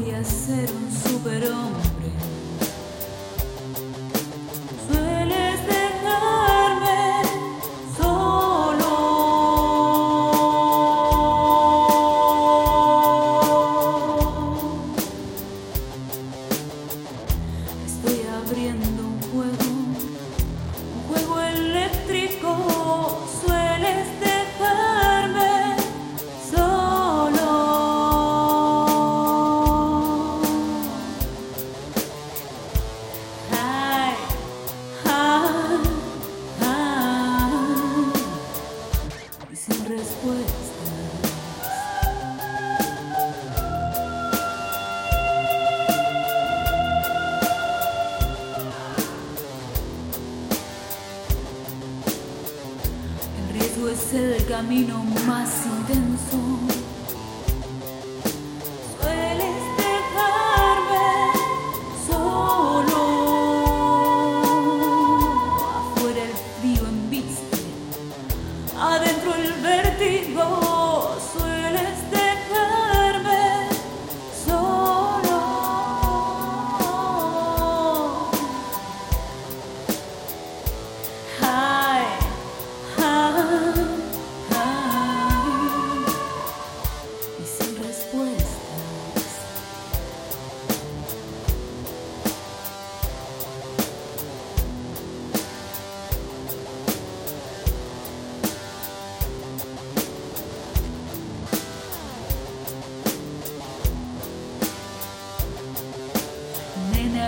voy a ser un superhombre. Es el camino más intenso. Sueles dejarme solo. Afuera el frío embiste, adentro el vértigo.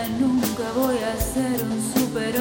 Nunca voy a ser un superhombre.